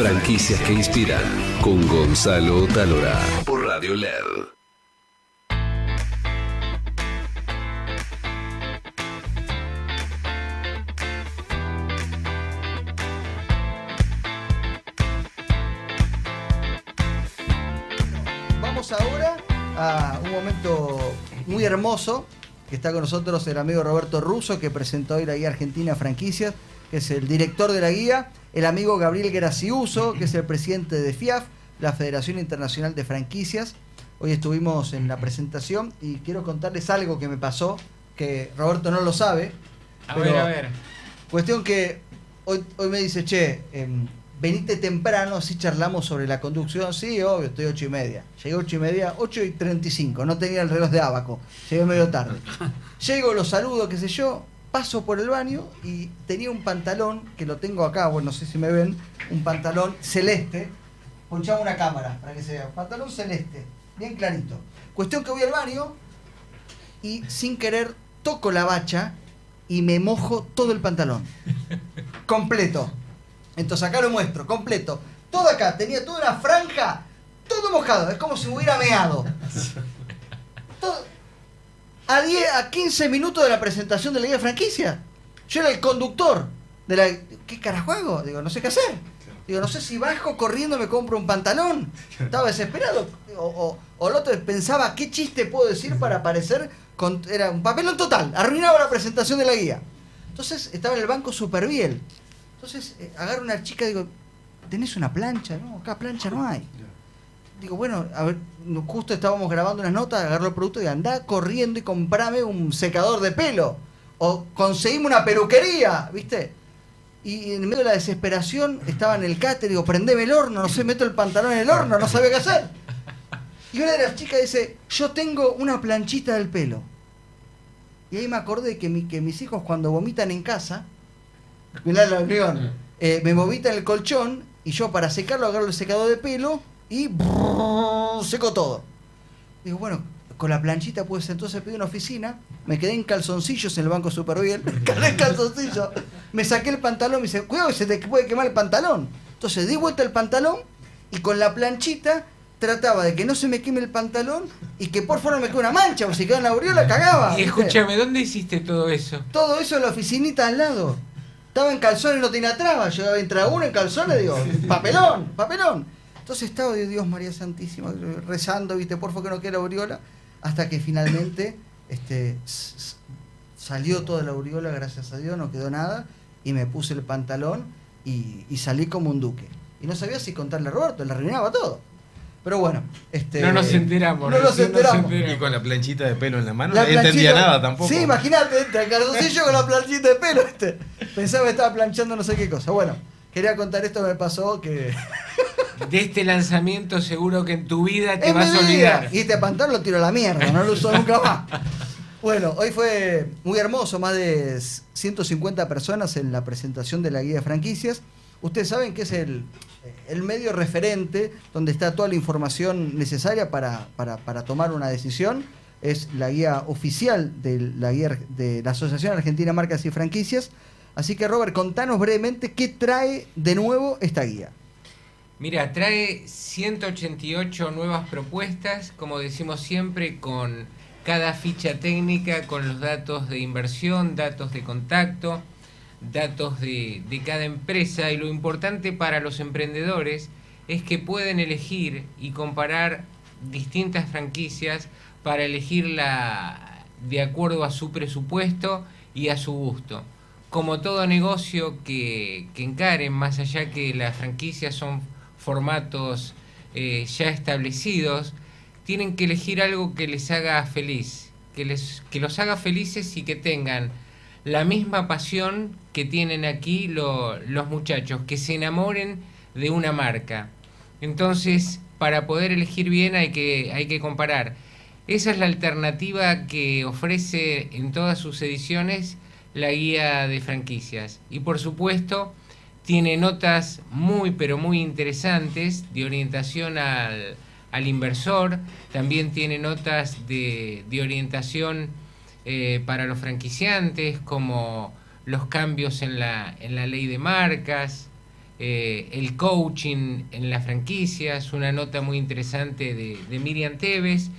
Franquicias que inspiran con Gonzalo Talora por Radio LED. Vamos ahora a un momento muy hermoso que está con nosotros el amigo Roberto Russo que presentó hoy la guía Argentina Franquicias, que es el director de la guía, el amigo Gabriel Graciuso, que es el presidente de FIAF, la Federación Internacional de Franquicias. Hoy estuvimos en la presentación y quiero contarles algo que me pasó, que Roberto no lo sabe. A ver, a ver. Cuestión que hoy, hoy me dice, che, em, venite temprano, así charlamos sobre la conducción. Sí, obvio, estoy ocho y media. Llegué ocho y media, 8 y 35, no tenía el reloj de abaco, llegué medio tarde. Llego, los saludo, qué sé yo, paso por el baño y tenía un pantalón, que lo tengo acá, bueno, no sé si me ven, un pantalón celeste. Ponchaba una cámara para que se vea. Pantalón celeste, bien clarito. Cuestión que voy al baño y sin querer toco la bacha y me mojo todo el pantalón. Completo. Entonces acá lo muestro, completo. Todo acá, tenía toda una franja, todo mojado. Es como si me hubiera meado. Todo- A, 10, a 15 minutos de la presentación de la guía de franquicia. Yo era el conductor de la... ¿Qué carajo hago? Digo, no sé qué hacer. Digo, no sé si bajo corriendo me compro un pantalón. Estaba desesperado. O, o, o el otro pensaba, ¿qué chiste puedo decir para aparecer? Con, era un papelón total. Arruinaba la presentación de la guía. Entonces estaba en el banco super bien. Entonces eh, agarro una chica y digo, ¿tenés una plancha? No, acá plancha no hay. Digo, bueno, a ver, justo estábamos grabando unas notas, agarro el producto y andá corriendo y comprame un secador de pelo. O conseguime una peluquería, ¿viste? Y en medio de la desesperación estaba en el cáter, digo, prendeme el horno, no sé, meto el pantalón en el horno, no sabía qué hacer. Y una de las chicas dice, yo tengo una planchita del pelo. Y ahí me acordé que, mi- que mis hijos cuando vomitan en casa, mirá la unión, eh, me vomitan el colchón y yo para secarlo agarro el secador de pelo y brrr, seco todo. Digo, bueno, con la planchita pues entonces pedí una oficina, me quedé en calzoncillos en el banco super bien, me quedé en calzoncillos, me saqué el pantalón, me dice, cuidado que se te puede quemar el pantalón. Entonces di vuelta el pantalón y con la planchita trataba de que no se me queme el pantalón y que por favor no me quede una mancha, porque si quedaba en la aureola cagaba. Y escúchame, ¿dónde hiciste todo eso? Todo eso en la oficinita al lado. Estaba en calzones no tenía traba. Yo entra uno en calzones digo, papelón, papelón. Entonces estaba, digo, Dios María Santísima, rezando, viste, por favor que no quede la aureola. Hasta que finalmente este, salió toda la aureola, gracias a Dios, no quedó nada. Y me puse el pantalón y, y salí como un duque. Y no sabía si contarle a Roberto, le arruinaba todo. Pero bueno, este. No nos enteramos, No nos enteramos. enteramos. Y con la planchita de pelo en la mano, La nadie entendía nada tampoco. Sí, imagínate, entra el calzoncillo con la planchita de pelo. ¿viste? Pensaba que estaba planchando no sé qué cosa. Bueno, quería contar esto que me pasó que. De este lanzamiento seguro que en tu vida te ¡Es vas a olvidar. vida! Y este pantalón lo tiro a la mierda, no lo uso nunca más. Bueno, hoy fue muy hermoso, más de 150 personas en la presentación de la guía de franquicias. Ustedes saben que es el, el medio referente donde está toda la información necesaria para, para, para tomar una decisión. Es la guía oficial de la, guía de la Asociación Argentina Marcas y Franquicias. Así que Robert, contanos brevemente qué trae de nuevo esta guía. Mira, trae 188 nuevas propuestas, como decimos siempre, con cada ficha técnica, con los datos de inversión, datos de contacto, datos de, de cada empresa. Y lo importante para los emprendedores es que pueden elegir y comparar distintas franquicias para elegirla de acuerdo a su presupuesto y a su gusto. Como todo negocio que, que encaren, más allá que las franquicias son formatos eh, ya establecidos, tienen que elegir algo que les haga feliz, que, les, que los haga felices y que tengan la misma pasión que tienen aquí lo- los muchachos, que se enamoren de una marca. Entonces, para poder elegir bien hay que, hay que comparar. Esa es la alternativa que ofrece en todas sus ediciones la guía de franquicias. Y por supuesto, tiene notas muy, pero muy interesantes de orientación al, al inversor. También tiene notas de, de orientación eh, para los franquiciantes, como los cambios en la, en la ley de marcas, eh, el coaching en las franquicias, una nota muy interesante de, de Miriam Tevez.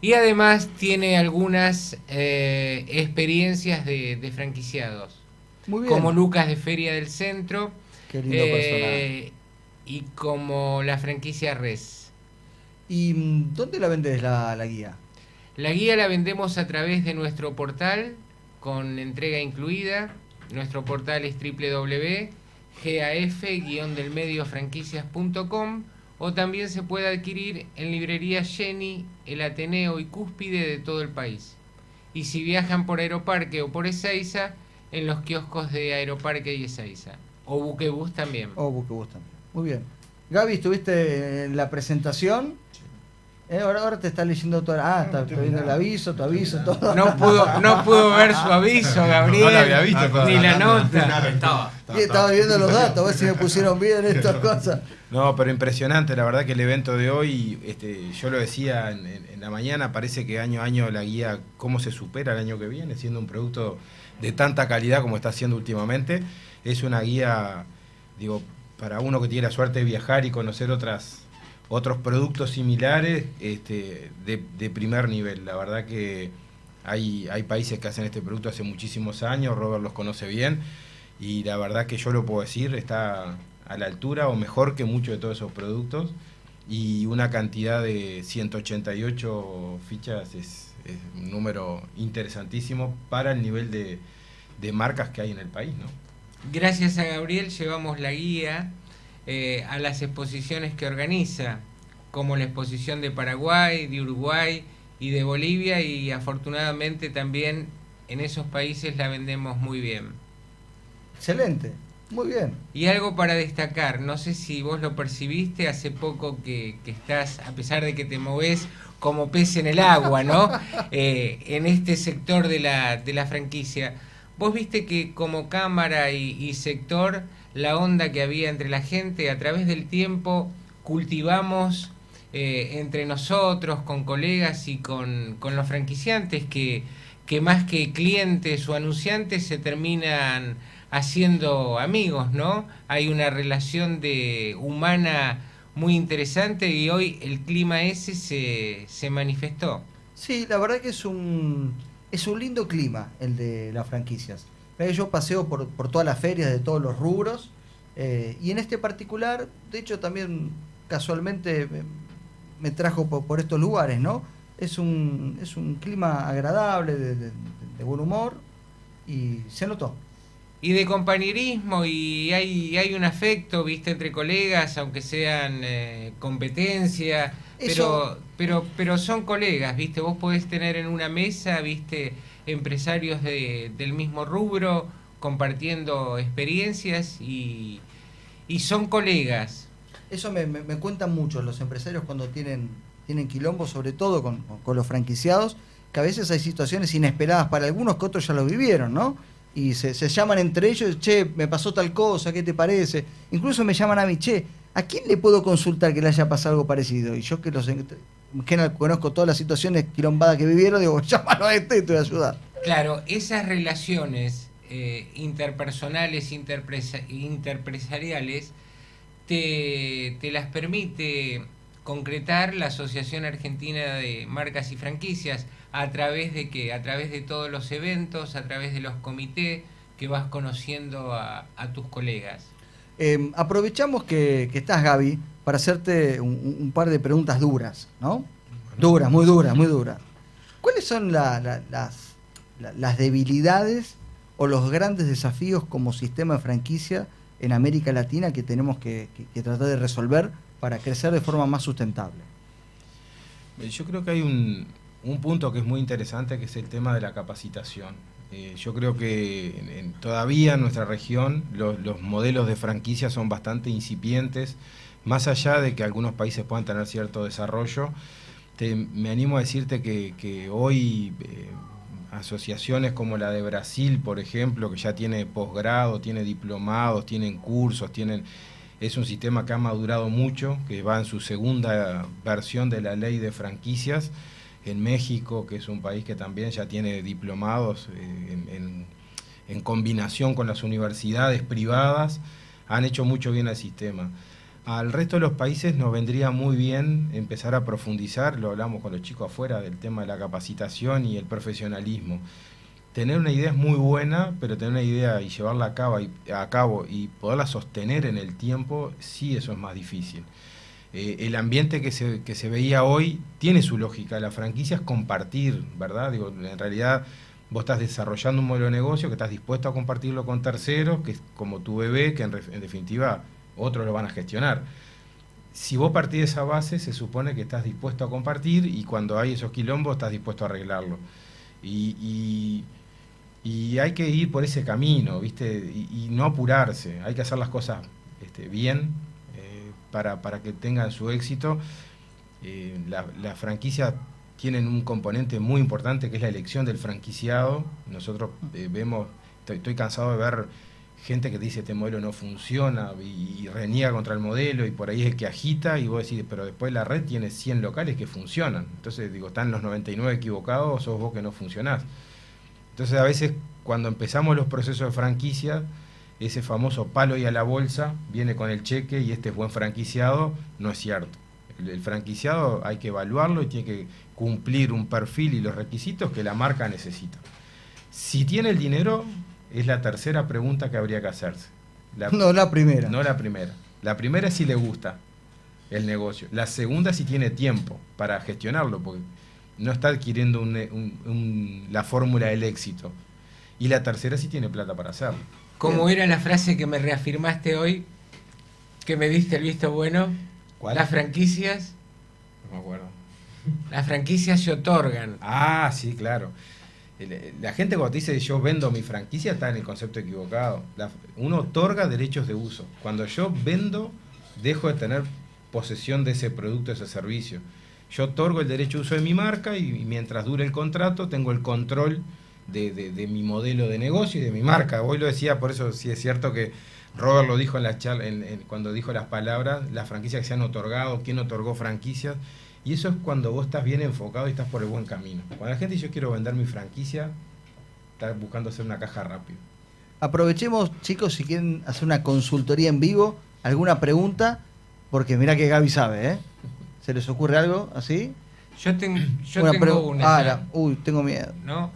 Y además tiene algunas eh, experiencias de, de franquiciados, Muy bien. como Lucas de Feria del Centro Qué lindo eh, y como la franquicia Res. ¿Y dónde la vendés la, la guía? La guía la vendemos a través de nuestro portal con entrega incluida. Nuestro portal es www.gaf-delmediofranquicias.com o también se puede adquirir en librería Jenny, el Ateneo y Cúspide de todo el país. Y si viajan por Aeroparque o por Ezeiza, en los kioscos de Aeroparque y Ezeiza. O Buquebus también. Oh, Buquebus también. Muy bien. Gaby, ¿estuviste en la presentación? Eh, ahora, ahora te está leyendo todo. Ah, está, está viendo el aviso, tu aviso, todo. No pudo, no pudo ver su aviso, Gabriel. No la había visto Ni la nota. Estaba viendo los datos, a ver si me pusieron bien estas cosas. No, pero impresionante, la verdad que el evento de hoy, este, yo lo decía en, en- en la mañana, parece que año a año la guía, cómo se supera el año que viene, siendo un producto de tanta calidad como está haciendo últimamente. Es una guía, digo, para uno que tiene la suerte de viajar y conocer otras otros productos similares este, de, de primer nivel. La verdad que hay, hay países que hacen este producto hace muchísimos años, Robert los conoce bien, y la verdad que yo lo puedo decir, está a la altura o mejor que muchos de todos esos productos, y una cantidad de 188 fichas es, es un número interesantísimo para el nivel de, de marcas que hay en el país, ¿no? Gracias a Gabriel llevamos la guía eh, a las exposiciones que organiza, como la exposición de Paraguay, de Uruguay y de Bolivia y afortunadamente también en esos países la vendemos muy bien. Excelente, muy bien. Y algo para destacar, no sé si vos lo percibiste hace poco que, que estás, a pesar de que te moves como pez en el agua, ¿no? Eh, en este sector de la, de la franquicia. Vos viste que como cámara y, y sector, la onda que había entre la gente, a través del tiempo cultivamos eh, entre nosotros, con colegas y con, con los franquiciantes, que, que más que clientes o anunciantes se terminan haciendo amigos, ¿no? Hay una relación de humana muy interesante y hoy el clima ese se, se manifestó. Sí, la verdad que es un, es un lindo clima el de las franquicias. Eh, Yo paseo por, por todas las ferias de todos los rubros eh, y en este particular, de hecho también casualmente me, trajo por, estos lugares, ¿no? Es un, es un clima agradable, de- de buen humor y se notó. Y de compañerismo y hay, hay un afecto, viste, entre colegas, aunque sean eh, competencia, Eso- pero, pero, pero son colegas, viste, vos podés tener en una mesa, viste, empresarios de, del mismo rubro compartiendo experiencias y, y son colegas. Eso me, me- me cuentan mucho los empresarios cuando tienen, tienen quilombo, sobre todo con, con- con los franquiciados, que a veces hay situaciones inesperadas para algunos que otros ya lo vivieron, ¿no? Y se, se llaman entre ellos, che, me pasó tal cosa, ¿qué te parece? Incluso me llaman a mí, che, ¿a quién le puedo consultar que le haya pasado algo parecido? Y yo que los en general conozco todas las situaciones quilombadas que vivieron, digo, llámalo a este te voy a ayudar. Claro, esas relaciones eh, interpersonales, interpresa- interpresariales, te, te las permite concretar la Asociación Argentina de Marcas y Franquicias a través de que, a través de todos los eventos, a través de los comités que vas conociendo a, a tus colegas. Eh, aprovechamos que, que estás, Gaby, para hacerte un, par de preguntas duras, ¿no? Duras, muy duras, muy duras. ¿Cuáles son la- la- las, la- las debilidades o los grandes desafíos como sistema de franquicia en América Latina que tenemos que, que- que tratar de resolver para crecer de forma más sustentable? Yo creo que hay un, un punto que es muy interesante, que es el tema de la capacitación. Eh, yo creo que todavía en nuestra región los, los modelos de franquicia son bastante incipientes, más allá de que algunos países puedan tener cierto desarrollo. Me animo a decirte que, que hoy eh, asociaciones como la de Brasil, por ejemplo, que ya tiene posgrado, tiene diplomados, tienen cursos, tienen es un sistema que ha madurado mucho, que va en su segunda versión de la ley de franquicias. En México, que es un país que también ya tiene diplomados eh, en, combinación con las universidades privadas, han hecho mucho bien al sistema. Al resto de los países nos vendría muy bien empezar a profundizar, lo hablamos con los chicos afuera, del tema de la capacitación y el profesionalismo. Tener una idea es muy buena, pero tener una idea y llevarla a cabo y, a cabo y poderla sostener en el tiempo, sí, eso es más difícil. Eh, el ambiente que se, que se veía hoy tiene su lógica. La franquicia es compartir, ¿verdad? Digo, en realidad vos estás desarrollando un modelo de negocio que estás dispuesto a compartirlo con terceros, que es como tu bebé, que en, definitiva otros lo van a gestionar. Si vos partís de esa base, se supone que estás dispuesto a compartir y cuando hay esos quilombos estás dispuesto a arreglarlo. Y, y, hay que ir por ese camino, ¿viste? Y, no apurarse, hay que hacer las cosas este, bien para, para, que tengan su éxito. Eh, las la franquicias tienen un componente muy importante que es la elección del franquiciado. Nosotros eh, vemos, estoy cansado de ver gente que dice este modelo no funciona y, reniega contra el modelo y por ahí es el que agita y vos decís, pero después la red tiene 100 locales que funcionan. Entonces digo, están los 99 equivocados sos vos que no funcionás. Entonces a veces cuando empezamos los procesos de franquicia, ese famoso palo y a la bolsa viene con el cheque y este es buen franquiciado, no es cierto. El, el franquiciado hay que evaluarlo y tiene que cumplir un perfil y los requisitos que la marca necesita. Si tiene el dinero, es la tercera pregunta que habría que hacerse. no la primera. No la primera. La primera es si le gusta el negocio. La segunda es si tiene tiempo para gestionarlo, porque no está adquiriendo la fórmula del éxito. Y la tercera si tiene plata para hacerlo. ¿Cómo era la frase que me reafirmaste hoy? Que me diste el visto bueno. ¿Cuál? Las franquicias. No me acuerdo. Las franquicias se otorgan. Ah, sí, claro la gente cuando dice yo vendo mi franquicia está en el concepto equivocado. uno otorga derechos de uso. Cuando yo vendo, dejo de tener posesión de ese producto, de ese servicio. Yo otorgo el derecho de uso de mi marca y, mientras dure el contrato tengo el control de, mi modelo de negocio y de mi marca. Hoy lo decía, por eso sí es cierto que Robert lo dijo en la charla, cuando dijo las palabras, las franquicias que se han otorgado, quién otorgó franquicias. Y eso es cuando vos estás bien enfocado y estás por el buen camino. Cuando la gente dice yo quiero vender mi franquicia, está buscando hacer una caja rápido. Aprovechemos, chicos, si quieren hacer una consultoría en vivo, alguna pregunta, porque mira que Gaby sabe, ¿eh? ¿Se les ocurre algo así? Yo, tengo una. Ah, uy, tengo miedo. ¿No?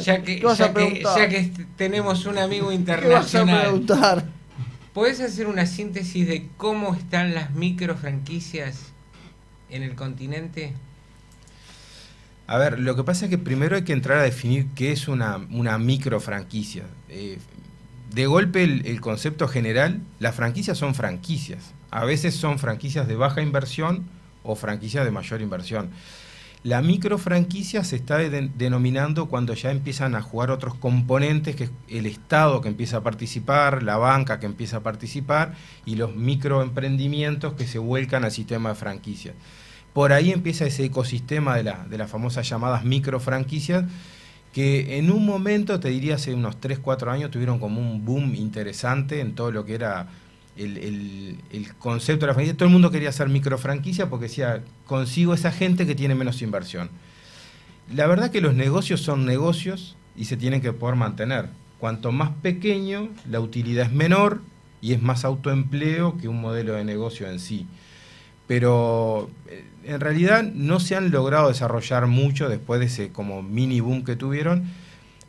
Ya, que, ya, que, ya que tenemos un amigo internacional. ¿Qué vas a preguntar? ¿Puedes hacer una síntesis de cómo están las micro franquicias en el continente? A ver, lo que pasa es que primero hay que entrar a definir qué es una, una micro franquicia. Eh, de golpe el, concepto general, las franquicias son franquicias. A veces son franquicias de baja inversión o franquicias de mayor inversión. La micro franquicia se está denominando cuando ya empiezan a jugar otros componentes, que es el Estado que empieza a participar, la banca que empieza a participar y los microemprendimientos que se vuelcan al sistema de franquicias. Por ahí empieza ese ecosistema de, la, de las famosas llamadas micro franquicias, que en un momento, te diría hace unos 3, 4 años, tuvieron como un boom interesante en todo lo que era el, concepto de la franquicia. Todo el mundo quería hacer micro franquicia porque decía, consigo esa gente que tiene menos inversión. La verdad que los negocios son negocios y se tienen que poder mantener. Cuanto más pequeño, la utilidad es menor y es más autoempleo que un modelo de negocio en sí pero eh, en realidad no se han logrado desarrollar mucho después de ese como mini boom que tuvieron,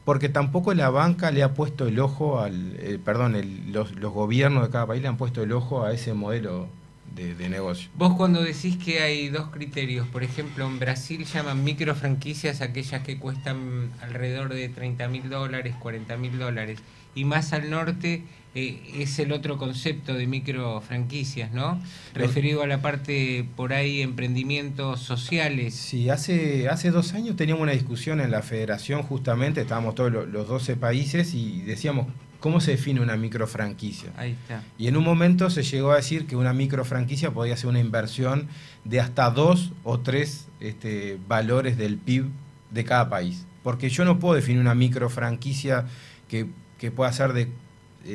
porque tampoco la banca le ha puesto el ojo al, eh, perdón, los, gobiernos de cada país le han puesto el ojo a ese modelo de, de, negocio. Vos cuando decís que hay dos criterios, por ejemplo, en Brasil llaman micro franquicias aquellas que cuestan alrededor de 30 mil dólares, 40 mil dólares, y más al norte eh, es el otro concepto de micro franquicias, ¿no? Referido a la parte por ahí emprendimientos sociales. Sí, hace, hace dos años teníamos una discusión en la federación justamente, estábamos todos los, 12 países y decíamos, ¿cómo se define una micro franquicia? Ahí está. Y en un momento se llegó a decir que una micro franquicia podía ser una inversión de hasta dos o tres este, valores del PIB de cada país. Porque yo no puedo definir una micro franquicia que, que pueda ser de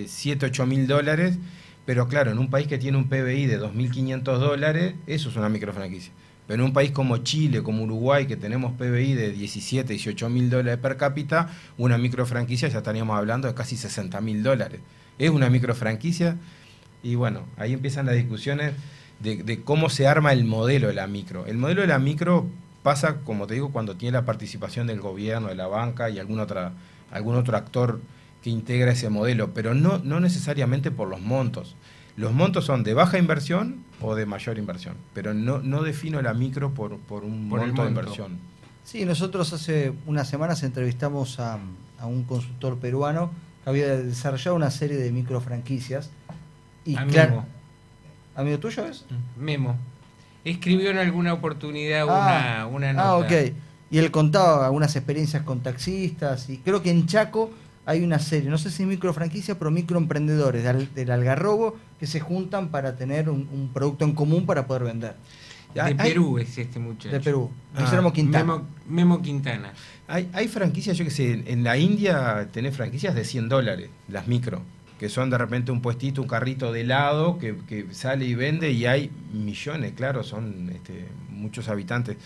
7, 8 mil dólares, pero claro, en un país que tiene un PBI de 2.500 dólares, eso es una microfranquicia. Pero en un país como Chile, como Uruguay, que tenemos PBI de 17, 18 mil dólares per cápita, una microfranquicia ya estaríamos hablando de casi 60 mil dólares. ¿Es una microfranquicia? Y bueno, ahí empiezan las discusiones de, de cómo se arma el modelo de la micro. El modelo de la micro pasa, como te digo, cuando tiene la participación del gobierno, de la banca y algún, otra, algún otro actor que integra ese modelo, pero no, no necesariamente por los montos. Los montos son de baja inversión o de mayor inversión, pero no, no defino la micro por, por un Por monto de inversión. Sí, nosotros hace unas semanas entrevistamos a, a un consultor peruano que había desarrollado una serie de micro franquicias. Y A claro- Memo. ¿Amigo tuyo es? Memo. Escribió en alguna oportunidad Ah, una, una nota. Ah, ok. Y él contaba algunas experiencias con taxistas y creo que en Chaco hay una serie, no sé si micro franquicia, pero microemprendedores del, del Algarrobo que se juntan para tener un, un producto en común para poder vender. De Hay- Perú es este muchacho. De Perú. Ah, Quintana. Memo, Memo Quintana. Hay, hay franquicias, yo que sé, en, en la India tenés franquicias de 100 dólares, las micro, que son de repente un puestito, un carrito de helado que, que sale y vende y hay millones, claro, son este, muchos habitantes.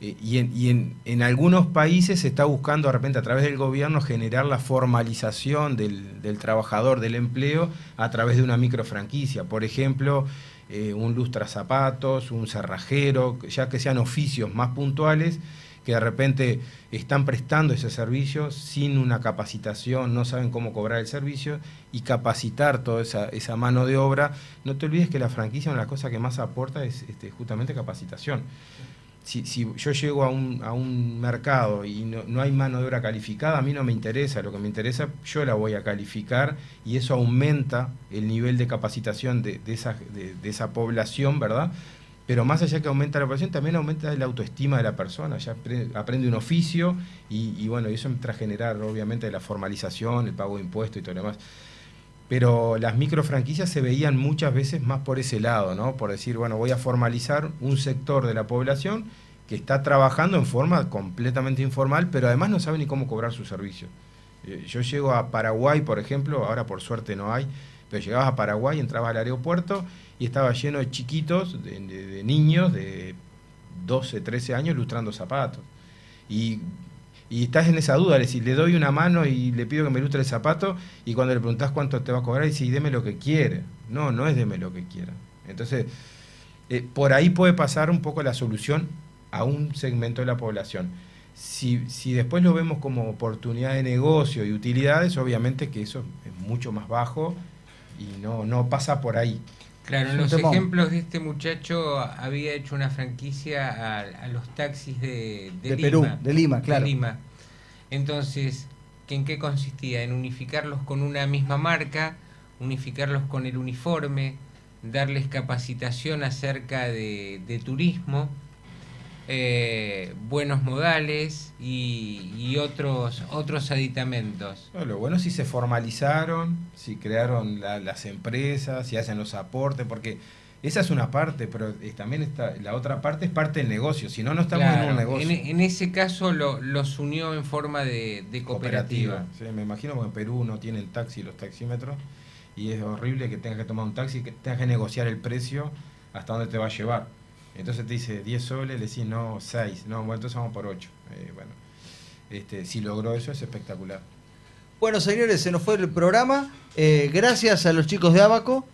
Eh, y en, en, algunos países se está buscando de repente a través del gobierno generar la formalización del, del trabajador, del empleo, a través de una micro franquicia. Por ejemplo, eh, un lustra zapatos, un cerrajero, ya que sean oficios más puntuales que de repente están prestando ese servicio sin una capacitación, no saben cómo cobrar el servicio y capacitar toda esa, esa mano de obra. No te olvides que la franquicia, una de las cosas que más aporta es este, justamente capacitación. Si, si yo llego a un, a un mercado y no, no hay mano de obra calificada, a mí no me interesa, lo que me interesa yo la voy a calificar y eso aumenta el nivel de capacitación de, de esa, de, esa población, ¿verdad? pero más allá que aumenta la población, también aumenta la autoestima de la persona, ya apre- aprende un oficio y, y bueno, eso entra a generar obviamente la formalización, el pago de impuestos y todo lo demás. Pero las micro franquicias se veían muchas veces más por ese lado, ¿no? Por decir, bueno, voy a formalizar un sector de la población que está trabajando en forma completamente informal, pero además no sabe ni cómo cobrar su servicio. Eh, Yo llego a Paraguay, por ejemplo, ahora por suerte no hay, pero llegabas a Paraguay, entrabas al aeropuerto y estaba lleno de chiquitos, de, de- niños de 12, 13 años lustrando zapatos. Y, y estás en esa duda, es decir, le doy una mano y le pido que me lustre el zapato y cuando le preguntás cuánto te va a cobrar, dice, deme lo que quiere. No, no es deme lo que quiera. Entonces, eh, por ahí puede pasar un poco la solución a un segmento de la población. Si, si después lo vemos como oportunidad de negocio y utilidades, obviamente que eso es mucho más bajo y no, no pasa por ahí. Claro, en los temón. ejemplos de este muchacho había hecho una franquicia a, a los taxis de, de De Lima. Perú, de Lima, claro. Lima. Entonces, ¿que ¿en qué consistía? En unificarlos con una misma marca, unificarlos con el uniforme, darles capacitación acerca de, de turismo, eh, buenos modales y, y otros, otros aditamentos. No, lo bueno es si se formalizaron, si crearon la- las empresas, si hacen los aportes, porque esa es una parte, pero también está, la otra parte es parte del negocio, si no, no estamos en un negocio. en, en ese caso lo- los unió en forma de, de cooperativa. Sí, me imagino que en Perú no tienen taxi los taxímetros y es horrible que tengas que tomar un taxi y que tengas que negociar el precio hasta dónde te va a llevar. Entonces te dice 10 soles, le decís no, 6, no, bueno, entonces vamos por 8. bueno, este, si logró eso es espectacular. Bueno, señores, se nos fue el programa. Eh, gracias a los chicos de Abaco.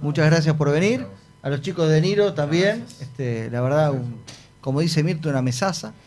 Muchas gracias por venir. A los chicos de Niro también. Este, la verdad, un- como dice Mirto, una mesaza.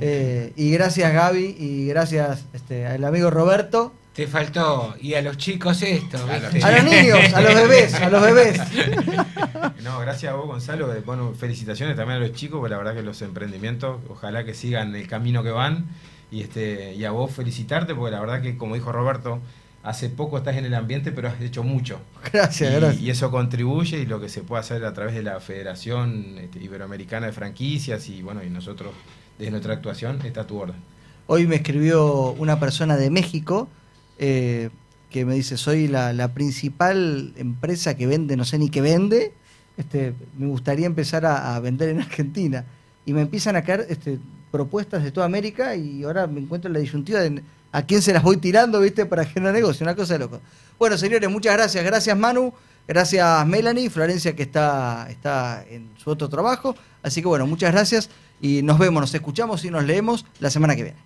Eh, y gracias Gaby y gracias este, al amigo Roberto. Te faltó, y a los chicos esto, A los ¿viste? A los niños, a los bebés, a los bebés. No, gracias a vos, Gonzalo. Eh, Bueno, felicitaciones también a los chicos, porque la verdad que los emprendimientos, ojalá que sigan el camino que van. Y, este, y a vos felicitarte, porque la verdad que, como dijo Roberto, hace poco estás en el ambiente, pero has hecho mucho. Gracias, y, gracias. y eso contribuye y lo que se puede hacer a través de la Federación este, Iberoamericana de Franquicias y bueno, y nosotros, desde nuestra actuación, está a tu orden. Hoy me escribió una persona de México eh, que me dice, soy la, principal empresa que vende, no sé ni qué vende, este, me gustaría empezar a, a vender en Argentina. Y me empiezan a caer este, propuestas de toda América y ahora me encuentro en la disyuntiva de a quién se las voy tirando, ¿viste? Para generar negocio, una cosa de loco. Bueno, señores, muchas gracias. Gracias Manu, gracias Melanie, Florencia que está, está en su otro trabajo. Así que bueno, muchas gracias y nos vemos, nos escuchamos y nos leemos la semana que viene.